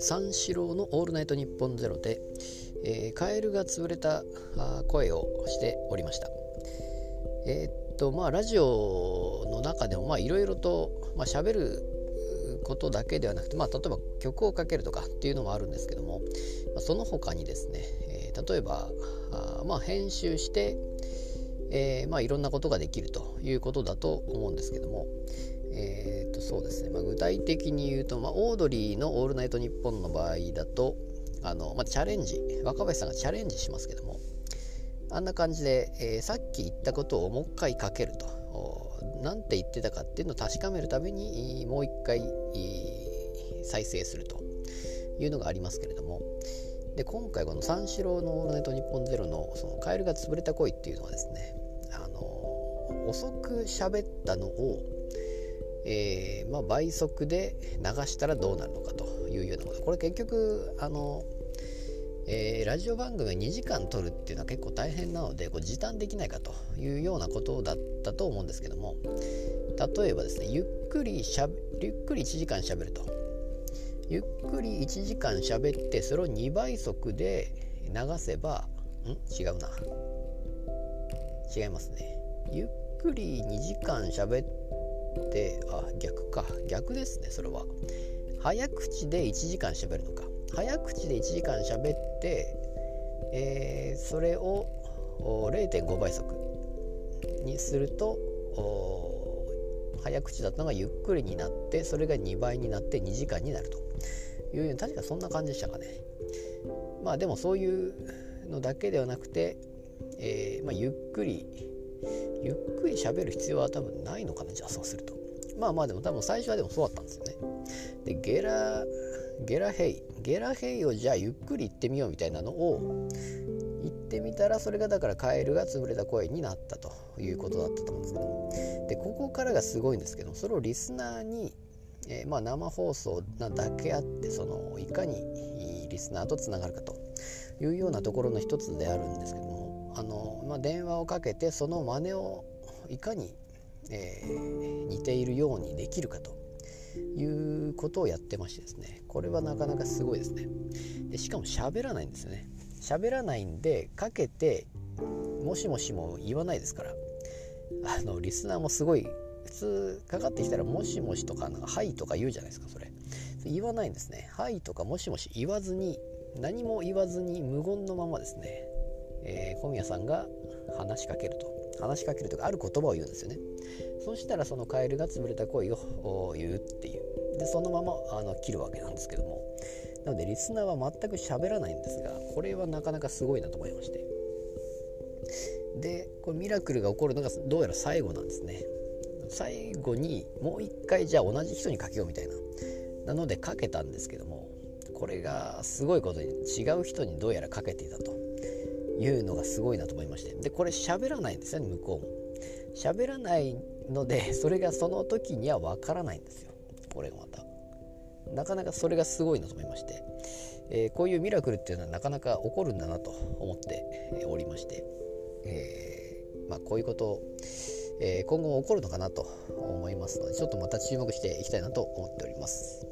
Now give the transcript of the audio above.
三四郎の「オールナイトニッポンゼロで、えー、カエルが潰れた声をしておりました。えー、っとまあラジオの中でもいろいろとまあ、喋ることだけではなくて、まあ、例えば曲をかけるとかっていうのもあるんですけども、その他にですね、えー、例えばあまあ編集して、えー、まあ、いろんなことができるということだと思うんですけども、えー、とそうですね、まあ、具体的に言うと、まあ、オードリーの「オールナイトニッポン」の場合だとあの、まあ、チャレンジ。若林さんがチャレンジしますけども。あんな感じで、えー、さっき言ったことをもう一回かけると。何て言ってたかっていうのを確かめるためにもう一回再生すると。いうのがありますけれども。で今回この三四郎の「オールナイトニッポンゼロのそのカエルが潰れた恋っていうのはですね遅く喋ったのをえー、まあ、倍速で流したらどうなるのかというようなこと。これ結局あの、えー、ラジオ番組を2時間撮るっていうのは結構大変なのでこう時短できないかというようなことだったと思うんですけども例えばですねゆっくりしゃゆっくり1時間しゃべると。ゆっくり1時間しゃべってそれを2倍速で流せばん？違うな。違いますね。ゆっくり2時間しゃべってあ逆か。逆ですねそれは。早口で1時間喋るのか。早口で1時間喋って、えー、それを0.5倍速にすると早口だったのがゆっくりになってそれが2倍になって2時間になると。いうように確かそんな感じでしたかね。まあでもそういうのだけではなくて、えーまあ、ゆっくりゆっくり喋る必要は多分ないのかなじゃあそうすると。まあまあでも多分最初はでもそうだったんですよね。でゲラゲラヘイ。ゲラヘイをじゃあゆっくり言ってみようみたいなのを言ってみたらそれがだからカエルが潰れた声になったということだったと思うんですけど。もでここからがすごいんですけどそれをリスナーに、えー、まあ生放送なだけあってそのいかにリスナーとつながるかというようなところの一つであるんですけどもあの、まあ、電話をかけてその真似をいかに、えー、似ているようにできるかということをやってましてですね。これはなかなかすごいですね。でしかも喋らないんですよね。喋らないんでかけてもしもしも言わないですから。あのリスナーもすごい普通かかってきたらもしもしとかなんかはいとか言うじゃないですかそれ。言わないんですね。はいとかもしもし言わずに何も言わずに無言のままですね。えー、小宮さんが話しかけると。話しかけるとかある言葉を言うんですよね。そしたらそのカエルが潰れた声を言うっていう。でそのままあの切るわけなんですけども。なのでリスナーは全く喋らないんですがこれはなかなかすごいなと思いまして。でこれミラクルが起こるのがどうやら最後なんですね。最後にもう一回じゃあ同じ人にかけようみたいな。なのでかけたんですけどもこれがすごいことに違う人にどうやらかけていたと。いうのがすごいなと思いまして。でこれ喋らないんですよね向こうも。喋らないので それがその時にはわからないんですよ。これがまた。なかなかそれがすごいなと思いまして、えー、こういうミラクルっていうのはなかなか起こるんだなと思っておりまして、えー、まあ、こういうことを、え、今後も起こるのかなと思いますのでちょっとまた注目していきたいなと思っております。